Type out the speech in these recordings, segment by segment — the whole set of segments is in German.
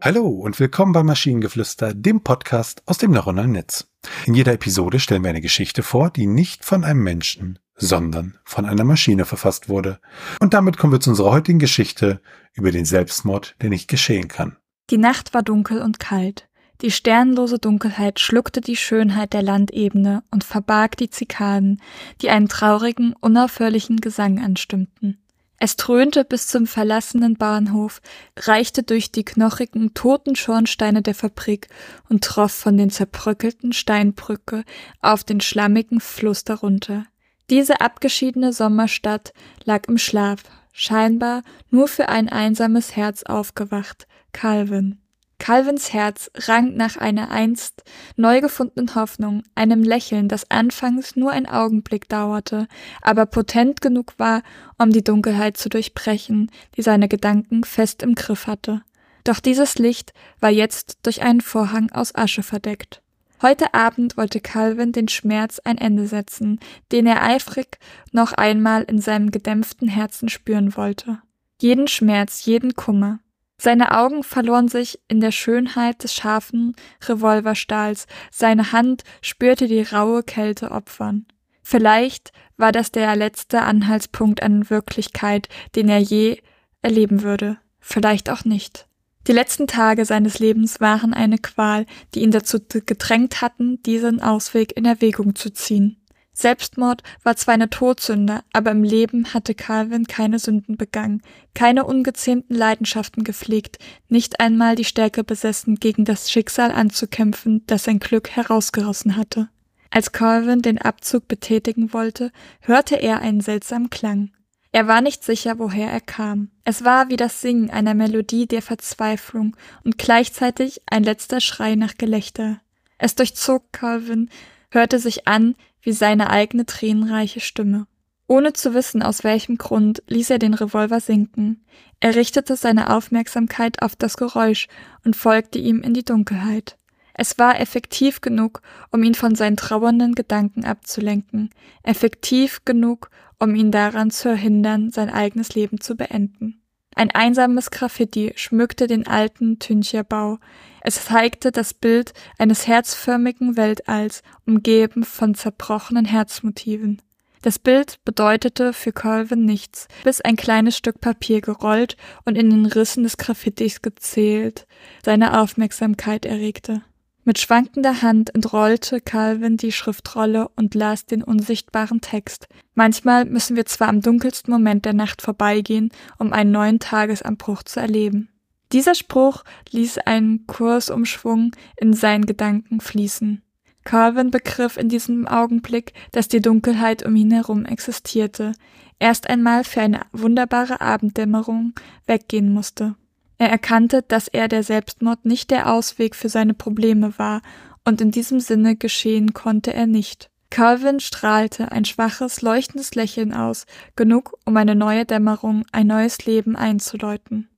Hallo und willkommen bei Maschinengeflüster, dem Podcast aus dem neuronalen Netz. In jeder Episode stellen wir eine Geschichte vor, die nicht von einem Menschen, sondern von einer Maschine verfasst wurde. Und damit kommen wir zu unserer heutigen Geschichte über den Selbstmord, der nicht geschehen kann. Die Nacht war dunkel und kalt. Die sternlose Dunkelheit schluckte die Schönheit der Landebene und verbarg die Zikaden, die einen traurigen, unaufhörlichen Gesang anstimmten. Es dröhnte bis zum verlassenen Bahnhof, reichte durch die knochigen, toten Schornsteine der Fabrik und troff von den zerbröckelten Steinbrücke auf den schlammigen Fluss darunter. Diese abgeschiedene Sommerstadt lag im Schlaf, scheinbar nur für ein einsames Herz aufgewacht, Calvin. Calvins Herz rang nach einer einst neu gefundenen Hoffnung, einem Lächeln, das anfangs nur ein Augenblick dauerte, aber potent genug war, um die Dunkelheit zu durchbrechen, die seine Gedanken fest im Griff hatte. Doch dieses Licht war jetzt durch einen Vorhang aus Asche verdeckt. Heute Abend wollte Calvin den Schmerz ein Ende setzen, den er eifrig noch einmal in seinem gedämpften Herzen spüren wollte. Jeden Schmerz, jeden Kummer. Seine Augen verloren sich in der Schönheit des scharfen Revolverstahls, seine Hand spürte die raue Kälte opfern. Vielleicht war das der letzte Anhaltspunkt an Wirklichkeit, den er je erleben würde, vielleicht auch nicht. Die letzten Tage seines Lebens waren eine Qual, die ihn dazu gedrängt hatten, diesen Ausweg in Erwägung zu ziehen. Selbstmord war zwar eine Todsünde, aber im Leben hatte Calvin keine Sünden begangen, keine ungezähmten Leidenschaften gepflegt, nicht einmal die Stärke besessen, gegen das Schicksal anzukämpfen, das sein Glück herausgerissen hatte. Als Calvin den Abzug betätigen wollte, hörte er einen seltsamen Klang. Er war nicht sicher, woher er kam. Es war wie das Singen einer Melodie der Verzweiflung und gleichzeitig ein letzter Schrei nach Gelächter. Es durchzog Calvin, hörte sich an wie seine eigene tränenreiche Stimme. Ohne zu wissen, aus welchem Grund, ließ er den Revolver sinken. Er richtete seine Aufmerksamkeit auf das Geräusch und folgte ihm in die Dunkelheit. Es war effektiv genug, um ihn von seinen trauernden Gedanken abzulenken, effektiv genug, um ihn daran zu hindern, sein eigenes Leben zu beenden. Ein einsames Graffiti schmückte den alten Tüncherbau. Es zeigte das Bild eines herzförmigen Weltalls, umgeben von zerbrochenen Herzmotiven. Das Bild bedeutete für Colvin nichts, bis ein kleines Stück Papier gerollt und in den Rissen des Graffitis gezählt seine Aufmerksamkeit erregte. Mit schwankender Hand entrollte Calvin die Schriftrolle und las den unsichtbaren Text. Manchmal müssen wir zwar am dunkelsten Moment der Nacht vorbeigehen, um einen neuen Tagesanbruch zu erleben. Dieser Spruch ließ einen Kursumschwung in seinen Gedanken fließen. Calvin begriff in diesem Augenblick, dass die Dunkelheit um ihn herum existierte, erst einmal für eine wunderbare Abenddämmerung weggehen musste. Er erkannte, dass er der Selbstmord nicht der Ausweg für seine Probleme war, und in diesem Sinne geschehen konnte er nicht. Calvin strahlte ein schwaches, leuchtendes Lächeln aus, genug, um eine neue Dämmerung, ein neues Leben einzuläuten.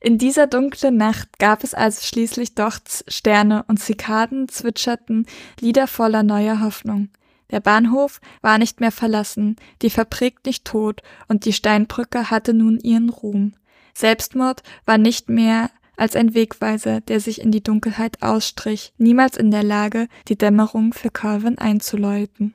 In dieser dunklen Nacht gab es also schließlich doch Sterne und Zikaden zwitscherten Lieder voller neuer Hoffnung. Der Bahnhof war nicht mehr verlassen, die Fabrik nicht tot und die Steinbrücke hatte nun ihren Ruhm. Selbstmord war nicht mehr als ein Wegweiser, der sich in die Dunkelheit ausstrich, niemals in der Lage, die Dämmerung für Calvin einzuläuten.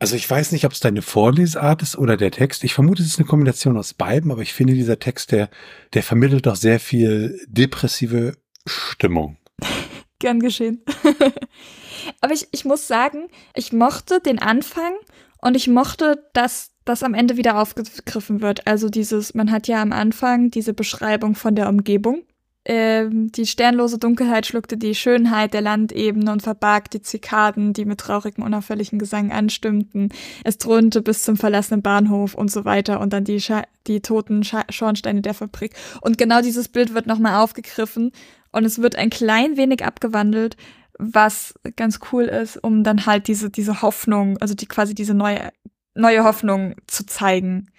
Also ich weiß nicht, ob es deine Vorlesart ist oder der Text. Ich vermute, es ist eine Kombination aus beiden, aber ich finde, dieser Text, der, der vermittelt doch sehr viel depressive Stimmung. Gern geschehen. aber ich, ich muss sagen, ich mochte den Anfang und ich mochte, dass das am Ende wieder aufgegriffen wird. Also dieses, man hat ja am Anfang diese Beschreibung von der Umgebung. Ähm, die sternlose Dunkelheit schluckte die Schönheit der Landebene und verbarg die Zikaden, die mit traurigem, unauffälligen Gesang anstimmten. Es dröhnte bis zum verlassenen Bahnhof und so weiter und dann die, Scha die toten Scha Schornsteine der Fabrik. Und genau dieses Bild wird nochmal aufgegriffen und es wird ein klein wenig abgewandelt, was ganz cool ist, um dann halt diese, diese Hoffnung, also die quasi diese neue neue Hoffnung zu zeigen.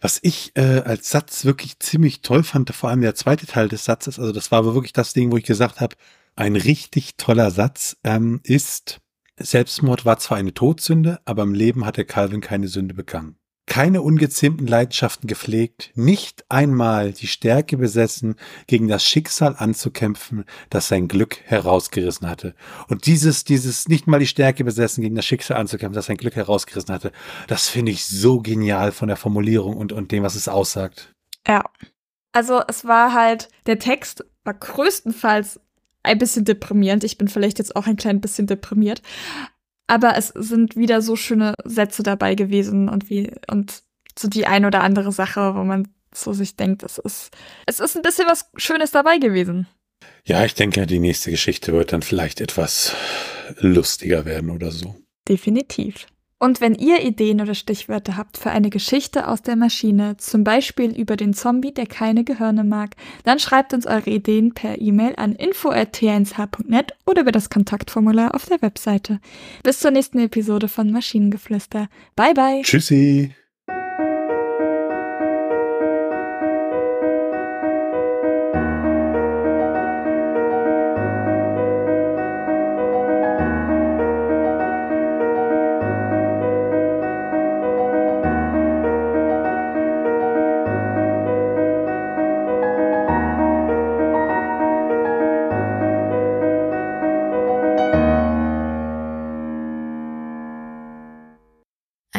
Was ich äh, als Satz wirklich ziemlich toll fand, vor allem der zweite Teil des Satzes, also das war wirklich das Ding, wo ich gesagt habe, ein richtig toller Satz ähm, ist, Selbstmord war zwar eine Todsünde, aber im Leben hatte Calvin keine Sünde begangen. Keine ungezähmten Leidenschaften gepflegt, nicht einmal die Stärke besessen, gegen das Schicksal anzukämpfen, das sein Glück herausgerissen hatte. Und dieses, dieses nicht mal die Stärke besessen, gegen das Schicksal anzukämpfen, das sein Glück herausgerissen hatte, das finde ich so genial von der Formulierung und, und dem, was es aussagt. Ja. Also es war halt, der Text war größtenteils ein bisschen deprimierend. Ich bin vielleicht jetzt auch ein klein bisschen deprimiert. Aber es sind wieder so schöne Sätze dabei gewesen und wie, und so die ein oder andere Sache, wo man so sich denkt, es ist, es ist ein bisschen was Schönes dabei gewesen. Ja, ich denke, die nächste Geschichte wird dann vielleicht etwas lustiger werden oder so. Definitiv. Und wenn ihr Ideen oder Stichwörter habt für eine Geschichte aus der Maschine, zum Beispiel über den Zombie, der keine Gehirne mag, dann schreibt uns eure Ideen per E-Mail an info.t1h.net oder über das Kontaktformular auf der Webseite. Bis zur nächsten Episode von Maschinengeflüster. Bye bye. Tschüssi.